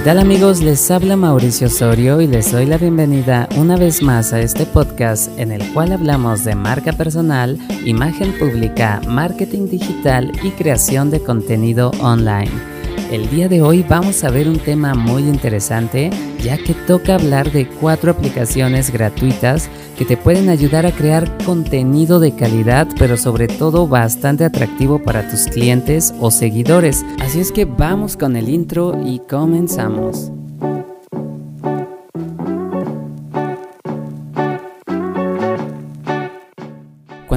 ¿Qué tal amigos? Les habla Mauricio Osorio y les doy la bienvenida una vez más a este podcast en el cual hablamos de marca personal, imagen pública, marketing digital y creación de contenido online. El día de hoy vamos a ver un tema muy interesante ya que toca hablar de cuatro aplicaciones gratuitas que te pueden ayudar a crear contenido de calidad, pero sobre todo bastante atractivo para tus clientes o seguidores. Así es que vamos con el intro y comenzamos.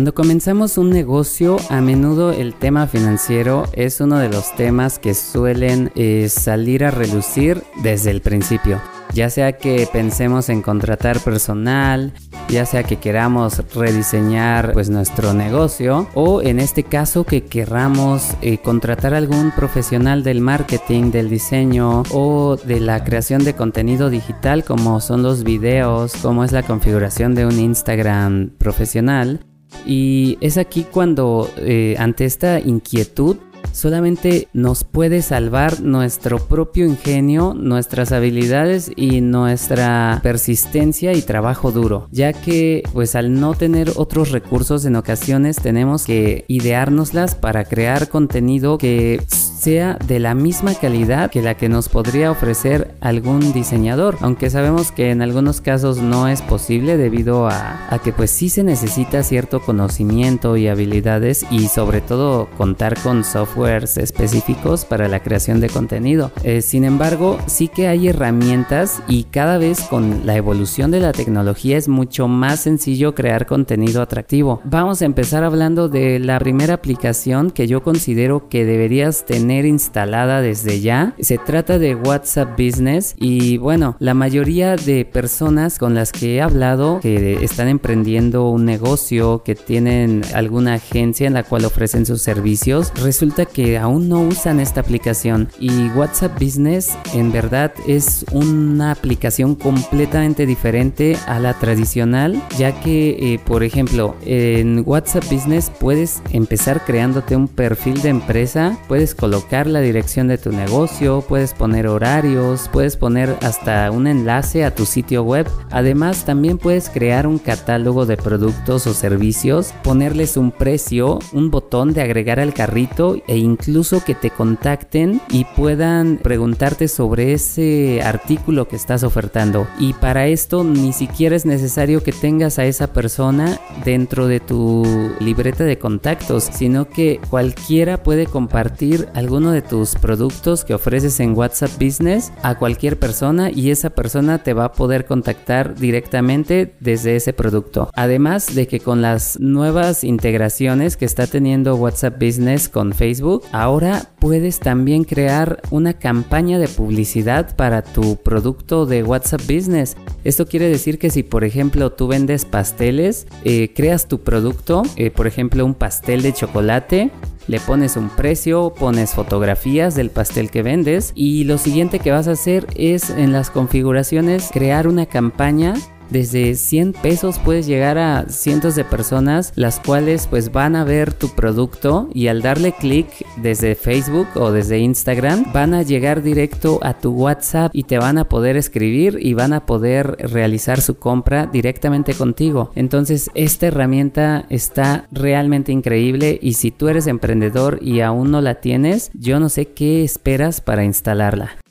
Cuando comenzamos un negocio, a menudo el tema financiero es uno de los temas que suelen eh, salir a relucir desde el principio. Ya sea que pensemos en contratar personal, ya sea que queramos rediseñar pues nuestro negocio o en este caso que queramos eh, contratar algún profesional del marketing, del diseño o de la creación de contenido digital como son los videos, como es la configuración de un Instagram profesional y es aquí cuando eh, ante esta inquietud solamente nos puede salvar nuestro propio ingenio, nuestras habilidades y nuestra persistencia y trabajo duro, ya que pues al no tener otros recursos en ocasiones tenemos que ideárnoslas para crear contenido que sea de la misma calidad que la que nos podría ofrecer algún diseñador, aunque sabemos que en algunos casos no es posible debido a, que pues sí se necesita cierto conocimiento y habilidades y sobre todo contar con softwares específicos para la creación de contenido. Eh, sin embargo, sí que hay herramientas y cada vez con la evolución de la tecnología es mucho más sencillo crear contenido atractivo. Vamos a empezar hablando de la primera aplicación que yo considero que deberías tener instalada desde ya. Se trata de WhatsApp Business y bueno, la mayoría de personas con las que he hablado que están emprendiendo un negocio, que tienen alguna agencia en la cual ofrecen sus servicios, resulta que aún no usan esta aplicación y WhatsApp Business en verdad es una aplicación completamente diferente a la tradicional, ya que eh, por ejemplo en WhatsApp Business puedes empezar creándote un perfil de empresa, puedes colocar la dirección de tu negocio, puedes poner horarios, puedes poner hasta un enlace a tu sitio web. Además, también puedes crear un catálogo de productos o servicios, ponerles un precio, un botón de agregar al carrito e incluso que te contacten y puedan preguntarte sobre ese artículo que estás ofertando. Y para esto ni siquiera es necesario que tengas a esa persona dentro de tu libreta de contactos, sino que cualquiera puede compartir algo uno de tus productos que ofreces en WhatsApp Business a cualquier persona y esa persona te va a poder contactar directamente desde ese producto. Además de que con las nuevas integraciones que está teniendo WhatsApp Business con Facebook, ahora puedes también crear una campaña de publicidad para tu producto de WhatsApp Business. Esto quiere decir que si por ejemplo tú vendes pasteles, eh, creas tu producto, eh, por ejemplo un pastel de chocolate, le pones un precio, pones fotografías del pastel que vendes y lo siguiente que vas a hacer es en las configuraciones crear una campaña desde 100 pesos puedes llegar a cientos de personas las cuales pues van a ver tu producto y al darle clic desde Facebook o desde Instagram van a llegar directo a tu WhatsApp y te van a poder escribir y van a poder realizar su compra directamente contigo. Entonces esta herramienta está realmente increíble y si tú eres emprendedor y aún no la tienes, yo no sé qué esperas para instalarla.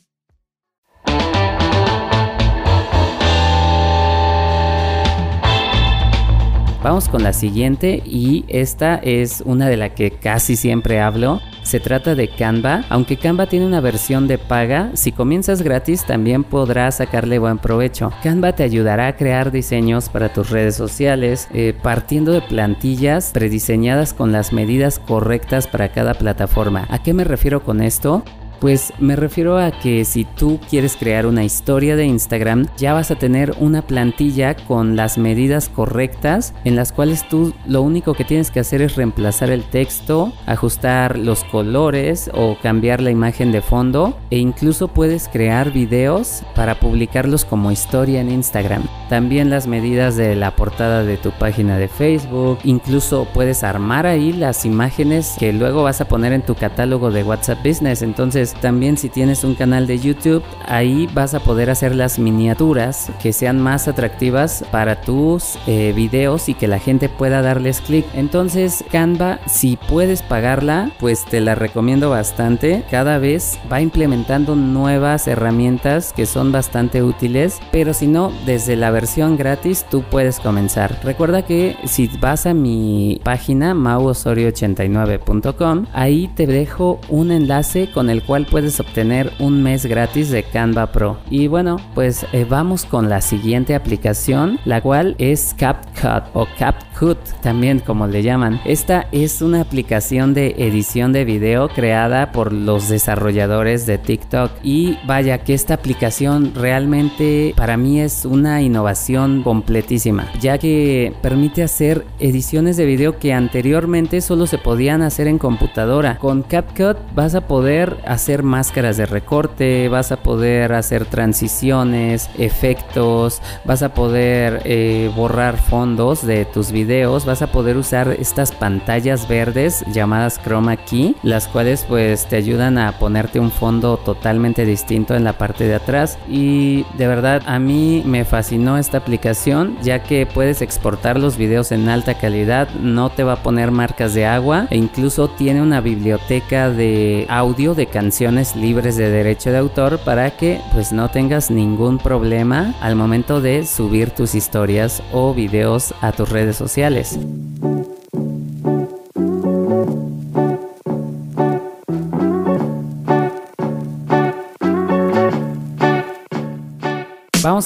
Vamos con la siguiente y esta es una de la que casi siempre hablo. Se trata de Canva, aunque Canva tiene una versión de paga, si comienzas gratis también podrás sacarle buen provecho. Canva te ayudará a crear diseños para tus redes sociales eh, partiendo de plantillas prediseñadas con las medidas correctas para cada plataforma. ¿A qué me refiero con esto? Pues me refiero a que si tú quieres crear una historia de Instagram, ya vas a tener una plantilla con las medidas correctas en las cuales tú lo único que tienes que hacer es reemplazar el texto, ajustar los colores o cambiar la imagen de fondo e incluso puedes crear videos para publicarlos como historia en Instagram. También las medidas de la portada de tu página de Facebook, incluso puedes armar ahí las imágenes que luego vas a poner en tu catálogo de WhatsApp Business. Entonces Entonces también si tienes un canal de YouTube, ahí vas a poder hacer las miniaturas que sean más atractivas para tus eh, videos y que la gente pueda darles clic. Entonces Canva, si puedes pagarla, pues te la recomiendo bastante. Cada vez va implementando nuevas herramientas que son bastante útiles, pero si no, desde la versión gratis tú puedes comenzar. Recuerda que si vas a mi página mauosorio89.com, ahí te dejo un enlace con el cual puedes obtener un mes gratis de Canva Pro. Y bueno, pues eh, vamos con la siguiente aplicación, la cual es CapCut o CapCut, también como le llaman. Esta es una aplicación de edición de video creada por los desarrolladores de TikTok. Y vaya que esta aplicación realmente para mí es una innovación completísima, ya que permite hacer ediciones de video que anteriormente solo se podían hacer en computadora. Con CapCut vas a poder hacer máscaras de recorte, vas a poder hacer transiciones, efectos, vas a poder eh, borrar fondos de tus videos, vas a poder usar estas pantallas verdes llamadas chroma key, las cuales pues te ayudan a ponerte un fondo totalmente distinto en la parte de atrás. Y de verdad a mí me fascinó esta aplicación ya que puedes exportar los videos en alta calidad, no te va a poner marcas de agua e incluso tiene una biblioteca de audio de canciones libres de derecho de autor para que pues no tengas ningún problema al momento de subir tus historias o videos a tus redes sociales.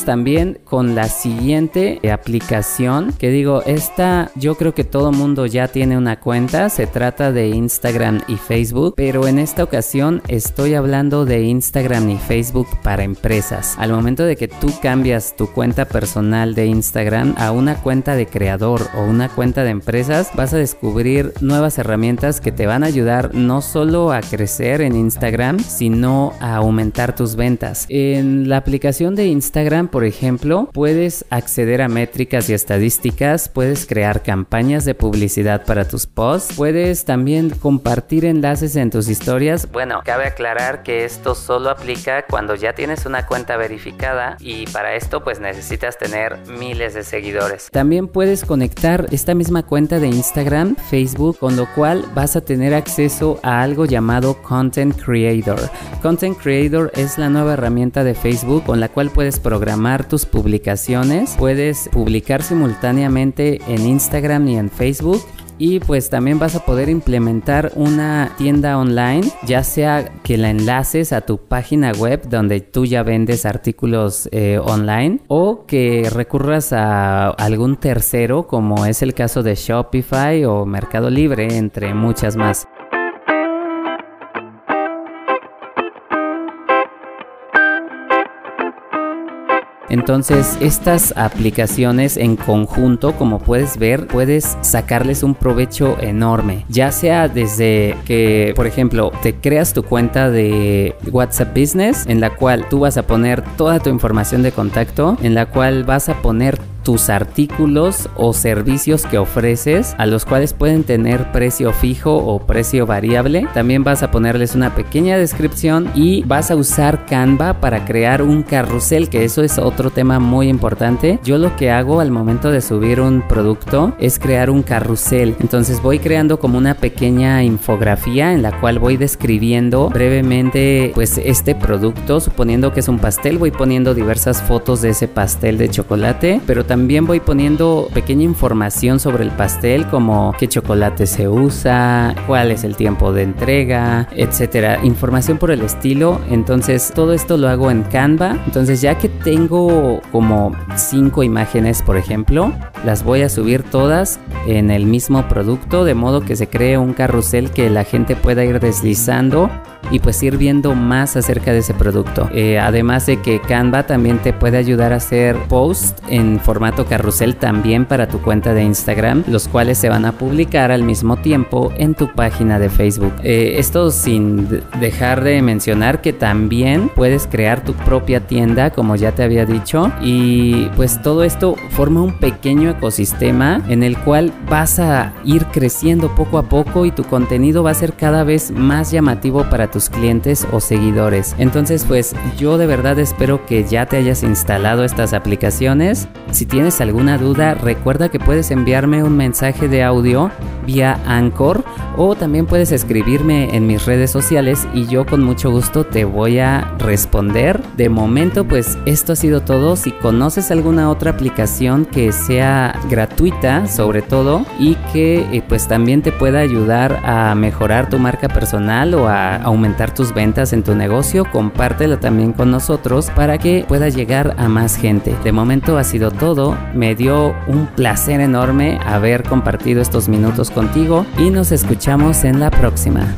También con la siguiente aplicación que digo, esta yo creo que todo mundo ya tiene una cuenta, se trata de Instagram y Facebook, pero en esta ocasión estoy hablando de Instagram y Facebook para empresas. Al momento de que tú cambias tu cuenta personal de Instagram a una cuenta de creador o una cuenta de empresas, vas a descubrir nuevas herramientas que te van a ayudar no solo a crecer en Instagram, sino a aumentar tus ventas. En la aplicación de Instagram por ejemplo, puedes acceder a métricas y estadísticas, puedes crear campañas de publicidad para tus posts, puedes también compartir enlaces en tus historias. Bueno, cabe aclarar que esto solo aplica cuando ya tienes una cuenta verificada y para esto pues necesitas tener miles de seguidores. También puedes conectar esta misma cuenta de Instagram, Facebook, con lo cual vas a tener acceso a algo llamado Content Creator. Content Creator es la nueva herramienta de Facebook con la cual puedes programar tus publicaciones. Puedes publicar simultáneamente en Instagram y en Facebook y pues también vas a poder implementar una tienda online, ya sea que la enlaces a tu página web donde tú ya vendes artículos eh, online o que recurras a algún tercero como es el caso de Shopify o Mercado Libre, entre muchas más. Entonces, estas aplicaciones en conjunto, como puedes ver, puedes sacarles un provecho enorme. Ya sea desde que, por ejemplo, te creas tu cuenta de WhatsApp Business, en la cual tú vas a poner toda tu información de contacto, en la cual vas a poner tus artículos o servicios que ofreces, a los cuales pueden tener precio fijo o precio variable. También vas a ponerles una pequeña descripción y vas a usar Canva para crear un carrusel, que eso es otro tema muy importante. Yo lo que hago al momento de subir un producto es crear un carrusel. Entonces voy creando como una pequeña infografía en la cual voy describiendo brevemente pues este producto, suponiendo que es un pastel, voy poniendo diversas fotos de ese pastel de chocolate, pero también también voy poniendo pequeña información sobre el pastel como qué chocolate se usa, cuál es el tiempo de entrega, etcétera. Información por el estilo. Entonces todo esto lo hago en Canva. Entonces ya que tengo como cinco imágenes, por ejemplo, las voy a subir todas en el mismo producto de modo que se cree un carrusel que la gente pueda ir deslizando y pues ir viendo más acerca de ese producto. Eh, además de que Canva también te puede ayudar a hacer posts en formato carrusel también para tu cuenta de Instagram, los cuales se van a publicar al mismo tiempo en tu página de Facebook. Eh, esto sin dejar de mencionar que también puedes crear tu propia tienda, como ya te había dicho, y pues todo esto forma un pequeño ecosistema en el cual vas a ir creciendo poco a poco y tu contenido va a ser cada vez más llamativo para tus clientes o seguidores. Entonces pues yo de verdad espero que ya te hayas instalado estas aplicaciones. Si tienes alguna duda recuerda que puedes enviarme un mensaje de audio vía Anchor o también puedes escribirme en mis redes sociales y yo con mucho gusto te voy a responder. De momento pues esto ha sido todo. Si conoces alguna otra aplicación que sea gratuita sobre todo y que eh, pues también te pueda ayudar a mejorar tu marca personal o a aumentar tus ventas en tu negocio, compártela también con nosotros para que pueda llegar a más gente. De momento ha sido todo. Me dio un placer enorme haber compartido estos minutos contigo y nos escuchamos en la próxima.